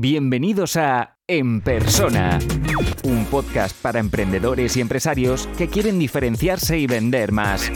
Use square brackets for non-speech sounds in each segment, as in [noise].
Bienvenidos a En Persona, un podcast para emprendedores y empresarios que quieren diferenciarse y vender más.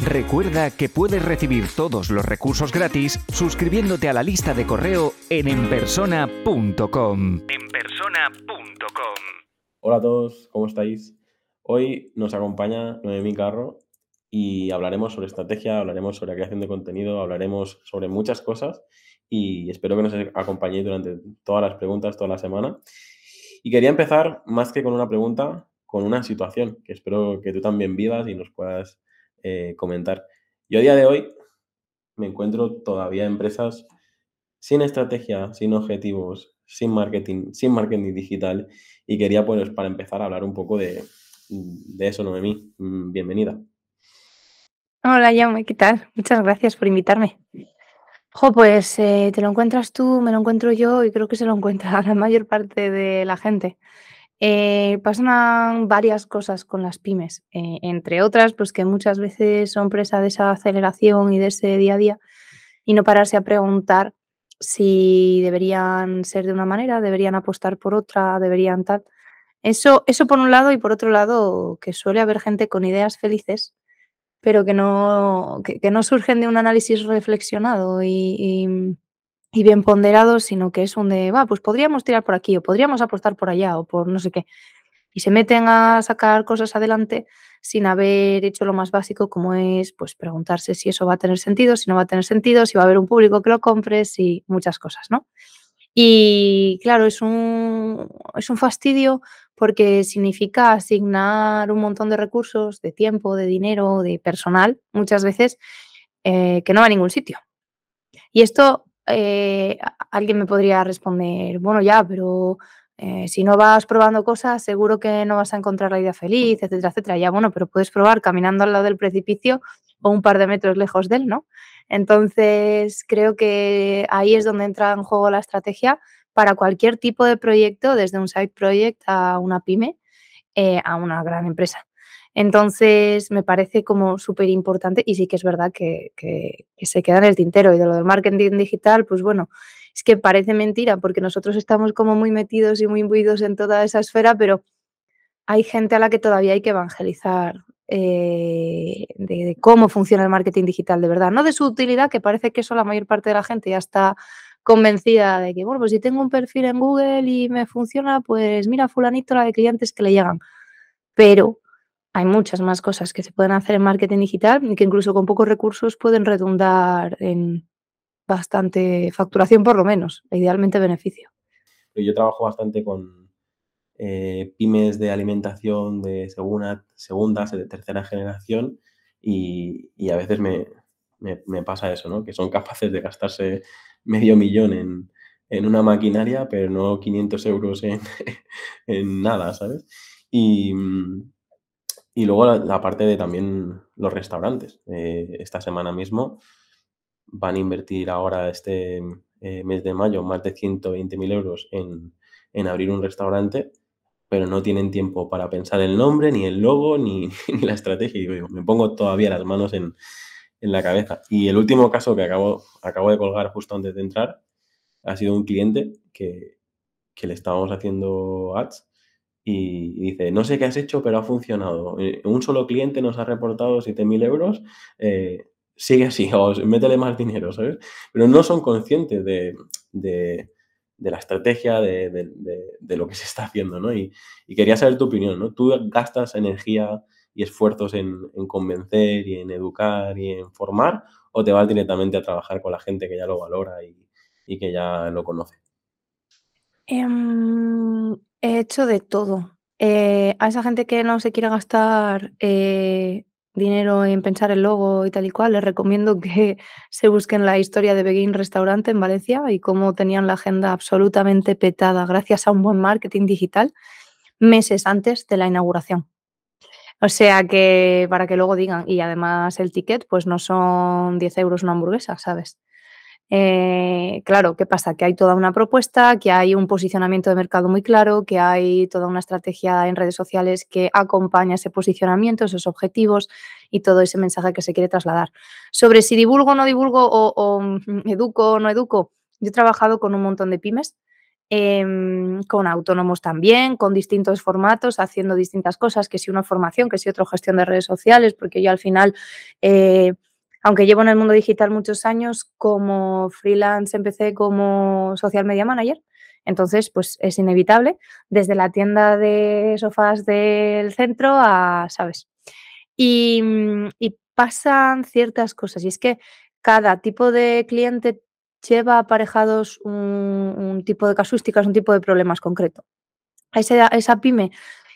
Recuerda que puedes recibir todos los recursos gratis suscribiéndote a la lista de correo en enpersona.com. enpersona.com. Hola a todos, ¿cómo estáis? Hoy nos acompaña Noemí Carro y hablaremos sobre estrategia, hablaremos sobre creación de contenido, hablaremos sobre muchas cosas y espero que nos acompañéis durante todas las preguntas, toda la semana. Y quería empezar, más que con una pregunta, con una situación que espero que tú también vivas y nos puedas eh, comentar. Yo a día de hoy me encuentro todavía en empresas sin estrategia, sin objetivos, sin marketing, sin marketing digital y quería pues para empezar a hablar un poco de, de eso, Noemí. Mm, bienvenida. Hola, Jaume, ¿qué tal? Muchas gracias por invitarme. Jo, pues eh, te lo encuentras tú, me lo encuentro yo y creo que se lo encuentra [laughs] la mayor parte de la gente. Eh, pasan varias cosas con las pymes, eh, entre otras, pues que muchas veces son presa de esa aceleración y de ese día a día y no pararse a preguntar si deberían ser de una manera, deberían apostar por otra, deberían tal. Eso, eso por un lado y por otro lado, que suele haber gente con ideas felices pero que no, que, no surgen de un análisis reflexionado y, bien ponderado, sino que es un de, va, pues podríamos tirar por aquí o podríamos apostar por allá o por no sé qué. Y se meten a sacar cosas adelante sin haber hecho lo más básico, como es pues preguntarse si eso va a tener sentido, si no va a tener sentido, si va a haber un público que lo compre, si muchas cosas, ¿no? Y claro, es un, es un fastidio porque significa asignar un montón de recursos, de tiempo, de dinero, de personal, muchas veces, eh, que no va a ningún sitio. Y esto eh, alguien me podría responder, bueno, ya, pero eh, si no vas probando cosas, seguro que no vas a encontrar la idea feliz, etcétera, etcétera. Ya, bueno, pero puedes probar caminando al lado del precipicio o un par de metros lejos de él, ¿no? Entonces, creo que ahí es donde entra en juego la estrategia para cualquier tipo de proyecto, desde un side project a una pyme, eh, a una gran empresa. Entonces, me parece como súper importante y sí que es verdad que, se queda en el tintero. Y de lo del marketing digital, pues bueno, es que parece mentira porque nosotros estamos como muy metidos y muy imbuidos en toda esa esfera, pero hay gente a la que todavía hay que evangelizar eh, de, de, cómo funciona el marketing digital de verdad, no de su utilidad, que parece que eso la mayor parte de la gente ya está convencida de que, bueno, pues si tengo un perfil en Google y me funciona, pues mira, fulanito la de clientes que le llegan. Pero hay muchas más cosas que se pueden hacer en marketing digital y que incluso con pocos recursos pueden redundar en bastante facturación por lo menos, e idealmente beneficio. Yo trabajo bastante con eh, pymes de alimentación de segunda, segunda, tercera generación y, a veces me, me, pasa eso, ¿no? Que son capaces de gastarse medio millón en, una maquinaria, pero no 500 euros [laughs] en, nada, ¿sabes? Y, luego la, parte de también los restaurantes. Eh, esta semana mismo van a invertir ahora este eh, mes de mayo más de 120.000 euros en, abrir un restaurante, pero no tienen tiempo para pensar el nombre, ni el logo, ni, [laughs] la estrategia. Y me pongo todavía las manos en, en la cabeza. Y el último caso que acabo, acabo de colgar justo antes de entrar ha sido un cliente que, le estábamos haciendo ads y, dice, no sé qué has hecho, pero ha funcionado. Eh, un solo cliente nos ha reportado 7.000 euros, eh, sigue así, [laughs] o métele más dinero, ¿sabes? Pero no son conscientes de, la estrategia, de, lo que se está haciendo, ¿no? Y, y, quería saber tu opinión, ¿no? Tú gastas energía y esfuerzos en, convencer y en educar y en formar, o te vas directamente a trabajar con la gente que ya lo valora y, que ya lo conoce? Em, he hecho de todo. Eh, a esa gente que no se quiere gastar eh, dinero en pensar el logo y tal y cual, les recomiendo que [laughs] se busquen la historia de Begin Restaurante en Valencia y cómo tenían la agenda absolutamente petada gracias a un buen marketing digital meses antes de la inauguración. O sea que para que luego digan, y además el ticket, pues no son 10 euros una hamburguesa, ¿sabes? Eh, claro, ¿qué pasa? Que hay toda una propuesta, que hay un posicionamiento de mercado muy claro, que hay toda una estrategia en redes sociales que acompaña ese posicionamiento, esos objetivos y todo ese mensaje que se quiere trasladar. Sobre si divulgo o no divulgo o, o mm, educo o no educo, yo he trabajado con un montón de pymes em, con autónomos también, con distintos formatos, haciendo distintas cosas, que si una formación, que si otra gestión de redes sociales, porque yo al final, eh, aunque llevo en el mundo digital muchos años, como freelance empecé como social media manager, entonces, pues es inevitable, desde la tienda de sofás del centro a, ¿sabes? Y, y pasan ciertas cosas, y es que cada tipo de cliente lleva aparejados un, tipo de casuísticas, un tipo de problemas concreto. Esa, esa pyme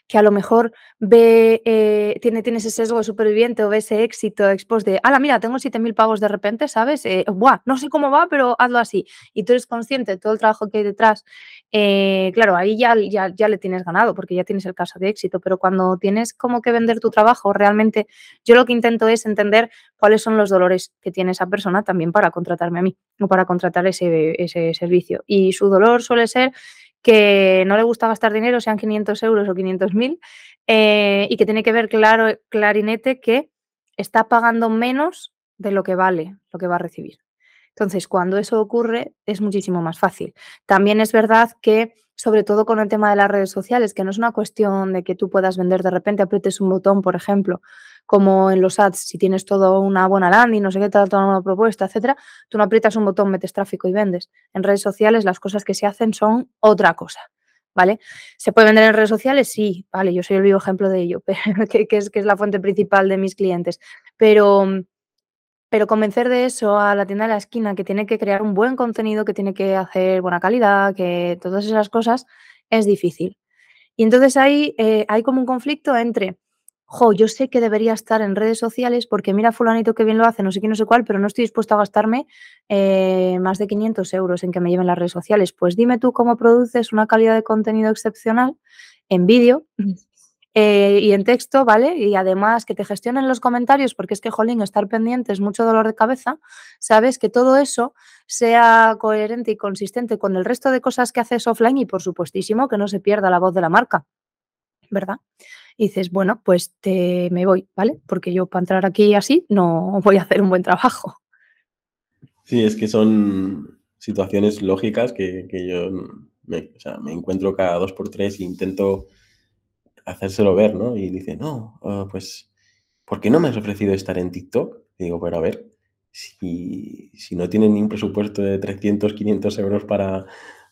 que a lo mejor ve, eh, tiene, tiene ese sesgo de superviviente o ve ese éxito expos de, ala, mira, tengo 7.000 pagos de repente, ¿sabes? Eh, buah, no sé cómo va, pero hazlo así. Y tú eres consciente de todo el trabajo que hay detrás. Eh, claro, ahí ya, ya, ya le tienes ganado porque ya tienes el caso de éxito, pero cuando tienes como que vender tu trabajo, realmente yo lo que intento es entender cuáles son los dolores que tiene esa persona también para contratarme a mí o para contratar ese, ese servicio. Y su dolor suele ser que no le gusta gastar dinero, sean 500 euros o 500.000, eh, y que tiene que ver claro, clarinete que está pagando menos de lo que vale lo que va a recibir. Entonces, cuando eso ocurre, es muchísimo más fácil. También es verdad que, sobre todo con el tema de las redes sociales, que no es una cuestión de que tú puedas vender de repente, aprietes un botón, por ejemplo, como en los ads, si tienes todo una buena landing, no sé qué, tal, toda una propuesta, etcétera, tú no aprietas un botón, metes tráfico y vendes. En redes sociales las cosas que se hacen son otra cosa. ¿Vale? ¿Se puede vender en redes sociales? Sí, vale, yo soy el vivo ejemplo de ello, [laughs] que, es, que es la fuente principal de mis clientes. Pero, pero convencer de eso a la tienda de la esquina, que tiene que crear un buen contenido, que tiene que hacer buena calidad, que todas esas cosas, es difícil. Y entonces ahí eh, hay como un conflicto entre jo, yo sé que debería estar en redes sociales porque mira fulanito que bien lo hace, no sé qué, no sé cuál, pero no estoy dispuesto a gastarme eh, más de 500 euros en que me lleven las redes sociales. Pues dime tú cómo produces una calidad de contenido excepcional en vídeo [laughs] eh, y en texto, ¿vale? Y además que te gestionen los comentarios, porque es que, jolín, estar pendiente es mucho dolor de cabeza, sabes que todo eso sea coherente y consistente con el resto de cosas que haces offline y, por supuestísimo, que no se pierda la voz de la marca, ¿verdad? Y dices, bueno, pues te, me voy, ¿vale? Porque yo para entrar aquí así no [laughs] voy a hacer un buen trabajo. Sí, es que son situaciones lógicas que, yo me, encuentro cada dos por tres e intento hacérselo ver, ¿no? Y dice, no, ah, pues, ¿por qué no me has ofrecido estar en TikTok? Y digo, pero a ver, si, si no tienen ni un presupuesto de 300, 500 euros para,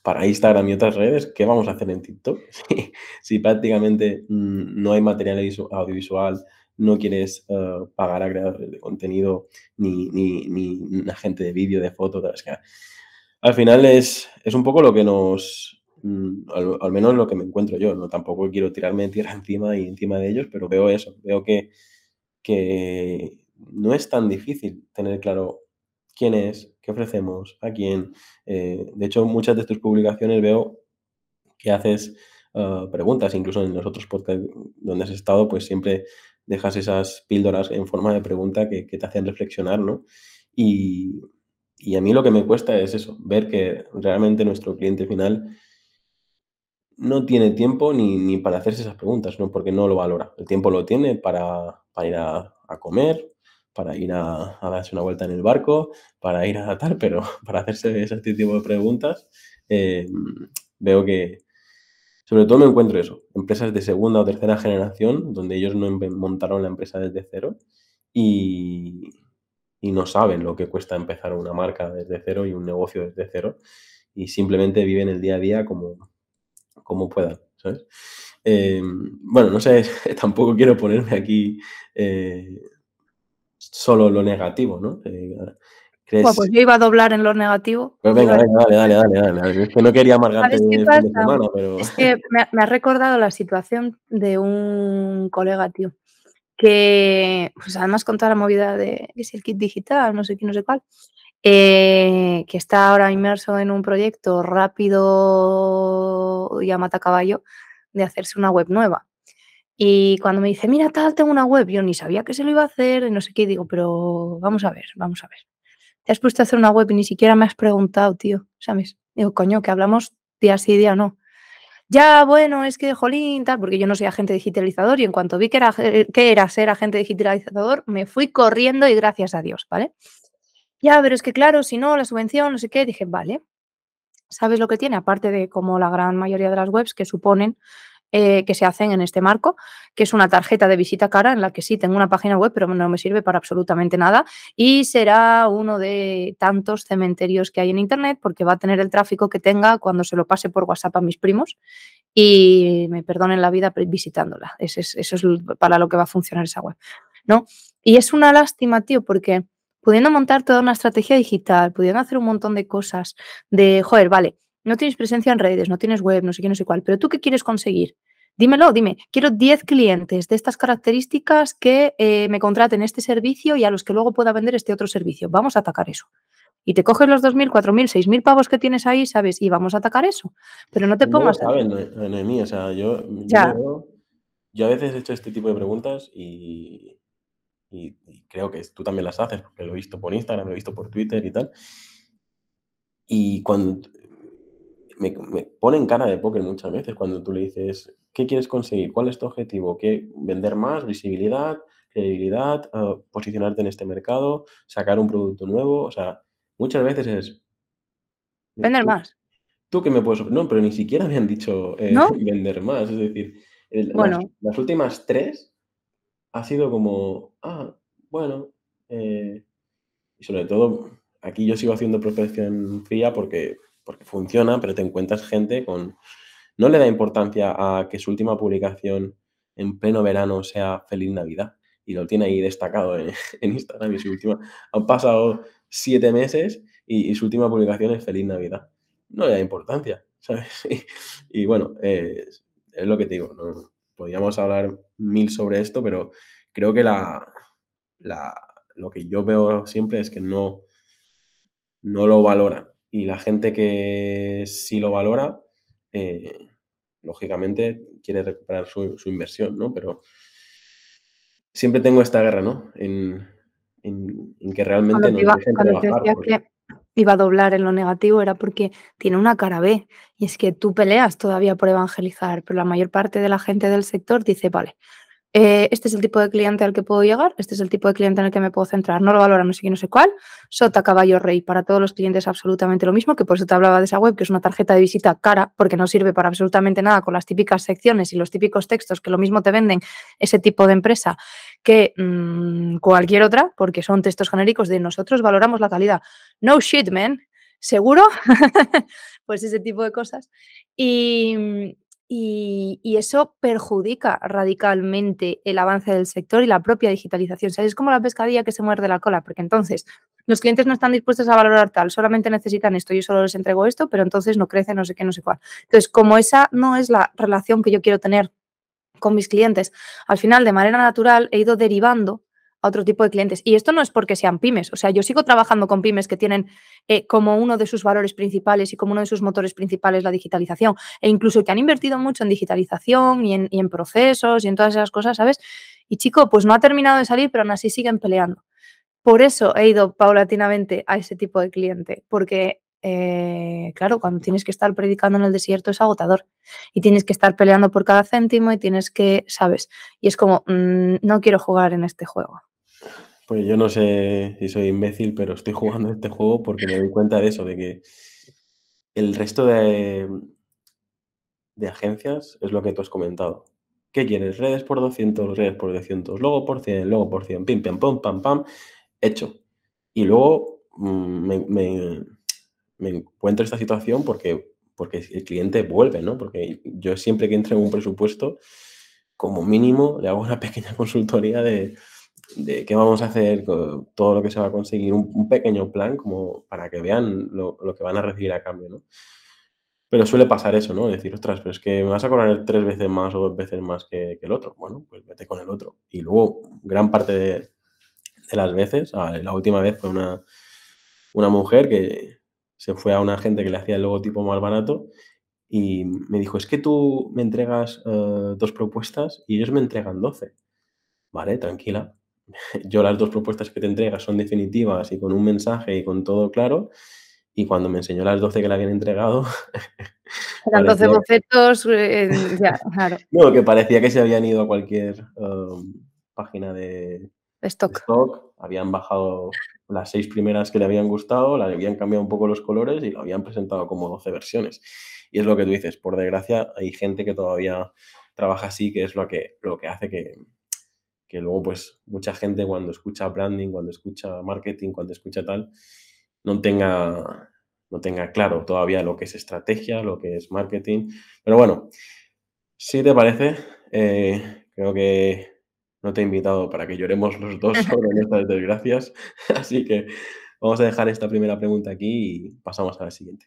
para Instagram y otras redes, ¿qué vamos a hacer en TikTok? [laughs] si, prácticamente mm, no hay material audiovisual, no quieres eh, pagar a creadores de contenido ni, ni, ni agente de vídeo, de foto, al final es, es un poco lo que nos, mm, al, menos lo que me encuentro yo, ¿no? Tampoco quiero tirarme tierra [laughs] encima y encima de ellos, pero veo eso, veo que, que no es tan difícil tener claro quién es, qué ofrecemos, a quién. Eh, de hecho, muchas de tus publicaciones veo que haces ah, preguntas, incluso en los otros podcasts donde has estado, pues siempre dejas esas píldoras en forma de pregunta que, te hacen reflexionar, ¿no? Y, a mí lo que me cuesta es eso, ver que realmente nuestro cliente final no tiene tiempo ni, para hacerse esas preguntas, ¿no? Porque no lo valora. El tiempo lo tiene para, ir a, a comer, para ir a, darse una vuelta en el barco, para ir a tal, [laughs] pero para hacerse ese tipo de preguntas, eh, veo que, sobre todo me encuentro eso, empresas de segunda o tercera generación, donde ellos no montaron la empresa desde cero y, no saben lo que cuesta empezar una marca desde cero y un negocio desde cero, y simplemente viven el día a día como, como puedan. Eh, bueno, no sé, [laughs] tampoco quiero ponerme aquí eh, solo lo negativo, ¿no? Eh, pues yo iba a doblar en lo negativo. Pues venga, venga, dale, dale, dale, dale. Es que no quería amargarte el fin de semana, pero... Es que me, ha recordado la situación de un colega, tío, que pues además con toda la movida de que el kit digital, no sé qué, no sé cuál, eh, que está ahora inmerso en un proyecto rápido y a mata caballo de hacerse una web nueva. Y cuando me dice, mira, tal, tengo una web, yo ni sabía que se lo iba a hacer, y no sé qué, digo, pero vamos a ver, vamos a ver. Te has puesto a hacer una web y ni siquiera me has preguntado, tío, ¿sabes? Digo, coño, que hablamos día sí, día no. Ya, bueno, es que, jolín, tal, porque yo no soy agente digitalizador y en cuanto vi que era, que era ser agente digitalizador, me fui corriendo y gracias a Dios, ¿vale? Ya, pero es que claro, si no, la subvención, no sé qué, dije, vale, ¿sabes lo que tiene? Aparte de como la gran mayoría de las webs que suponen eh, que se hacen en este marco, que es una tarjeta de visita cara en la que sí tengo una página web, pero no me sirve para absolutamente nada y será uno de tantos cementerios que hay en Internet porque va a tener el tráfico que tenga cuando se lo pase por WhatsApp a mis primos y me perdonen la vida visitándola. Eso es, eso es para lo que va a funcionar esa web. ¿no? Y es una lástima, tío, porque pudiendo montar toda una estrategia digital, pudiendo hacer un montón de cosas, de, joder, vale, no tienes presencia en redes, no tienes web, no sé qué, no sé cuál, pero tú qué quieres conseguir? Dímelo, dime, quiero 10 clientes de estas características que eh, me contraten este servicio y a los que luego pueda vender este otro servicio. Vamos a atacar eso. Y te coges los 2.000, 4.000, 6.000 pavos que tienes ahí, ¿sabes? Y vamos a atacar eso. Pero no te pongas... No saben, Noemí, o sea, yo, yo, yo, a veces he hecho este tipo de preguntas y, y, creo que tú también las haces, porque lo he visto por Instagram, lo he visto por Twitter y tal. Y cuando me, me ponen cara de póker muchas veces cuando tú le dices, ¿qué quieres conseguir? ¿Cuál es tu objetivo? ¿Qué, ¿Vender más? ¿Visibilidad? ¿Credibilidad? Ah, ¿Posicionarte en este mercado? ¿Sacar un producto nuevo? O sea, muchas veces es... Vender más. ¿Tú qué me puedes...? No, pero ni siquiera me han dicho eh, [laughs] vender más. Es decir, las, últimas tres ha sido como, ah, bueno, eh", y sobre todo, aquí yo sigo haciendo prospección fría porque, porque funciona, pero te encuentras gente con no le da importancia a que su última publicación en pleno verano sea Feliz Navidad. Y lo tiene ahí destacado en, [laughs] Instagram. Y su última, han pasado siete meses y, su última publicación es Feliz Navidad. No le da importancia, [laughs] ¿sabes? Y, bueno, es, lo que te digo. Podríamos hablar mil sobre esto, pero creo que la, lo que yo veo siempre es que no, no lo valora. Y la gente que sí lo valora, eh, lógicamente quiere recuperar su, inversión, ¿no? Pero siempre tengo esta guerra, ¿no? En, que realmente no iba, que iba a doblar en lo negativo era porque tiene una cara B y es que tú peleas todavía por evangelizar, pero la mayor parte de la gente del sector dice, vale, eh, este es el tipo de cliente al que puedo llegar, este es el tipo de cliente en el que me puedo centrar, no lo valora no sé qué, no sé cuál, sota, caballo, rey, para todos los clientes absolutamente lo mismo, que por eso te hablaba de esa web, que es una tarjeta de visita cara, porque no sirve para absolutamente nada con las típicas secciones y los típicos textos que lo mismo te venden ese tipo de empresa que mm, cualquier otra, porque son textos genéricos de nosotros valoramos la calidad. No shit, man. ¿Seguro? [laughs] pues ese tipo de cosas. Y, y, eso perjudica radicalmente el avance del sector y la propia digitalización. O es como la pescadilla que se muerde la cola, porque entonces los clientes no están dispuestos a valorar tal, solamente necesitan esto, yo solo les entrego esto, pero entonces no crece, no sé qué, no sé cuál. Entonces, como esa no es la relación que yo quiero tener con mis clientes, al final, de manera natural, he ido derivando a otro tipo de clientes. Y esto no es porque sean pymes, o sea, yo sigo trabajando con pymes que tienen eh, como uno de sus valores principales y como uno de sus motores principales la digitalización, e incluso que han invertido mucho en digitalización y en, procesos y en todas esas cosas, ¿sabes? Y chico, pues no ha terminado de salir, pero aún así siguen peleando. Por eso he ido paulatinamente a ese tipo de cliente, porque eh, claro, cuando tienes que estar predicando en el desierto es agotador y tienes que estar peleando por cada céntimo y tienes que, ¿sabes? Y es como, mm, no quiero jugar en este juego. Pues yo no sé si soy imbécil, pero estoy [laughs] jugando este juego porque me doy cuenta de eso, de que el resto de, de agencias es lo que tú has comentado. ¿Qué quieres? Redes por 200, redes por 200, luego por 100, luego por 100, pim, pam, pam, pam, pam, hecho. Y luego mm, me, me, me, encuentro esta situación porque, porque el cliente vuelve, ¿no? Porque yo siempre que entro en un presupuesto, como mínimo, le hago una [laughs] pequeña consultoría de de qué vamos a hacer, todo lo que se va a conseguir, un, pequeño plan como para que vean lo, que van a recibir a cambio, ¿no? Pero suele pasar eso, ¿no? Decir, ostras, pero es que me vas a cobrar tres veces más o dos veces más que, el otro. Bueno, pues vete con el otro. Y luego, gran parte de, las veces, la última vez fue una, una mujer que se fue a una gente que le hacía el logotipo más barato y me dijo, es que tú me entregas eh, dos propuestas y ellos me entregan doce. Vale, tranquila [laughs] yo las dos propuestas que te entregas son definitivas y con un mensaje y con todo claro. Y cuando me enseñó las 12 que le habían entregado... [laughs] Eran 12 bocetos, eh, [laughs] ya, claro. No, que parecía que se habían ido a cualquier um, página de, stock. stock, habían bajado las seis primeras que le habían gustado, le habían cambiado un poco los colores y lo habían presentado como 12 versiones. Y es lo que tú dices, por desgracia hay gente que todavía trabaja así, que es lo que, lo que hace que, que luego pues mucha gente cuando escucha branding, cuando escucha marketing, cuando escucha tal, no tenga, no tenga claro todavía lo que es estrategia, lo que es marketing. Pero bueno, si te parece, eh, creo que no te he invitado para que lloremos los dos [laughs] sobre nuestras desgracias. [laughs] Así que vamos a dejar esta primera pregunta aquí y pasamos a la siguiente.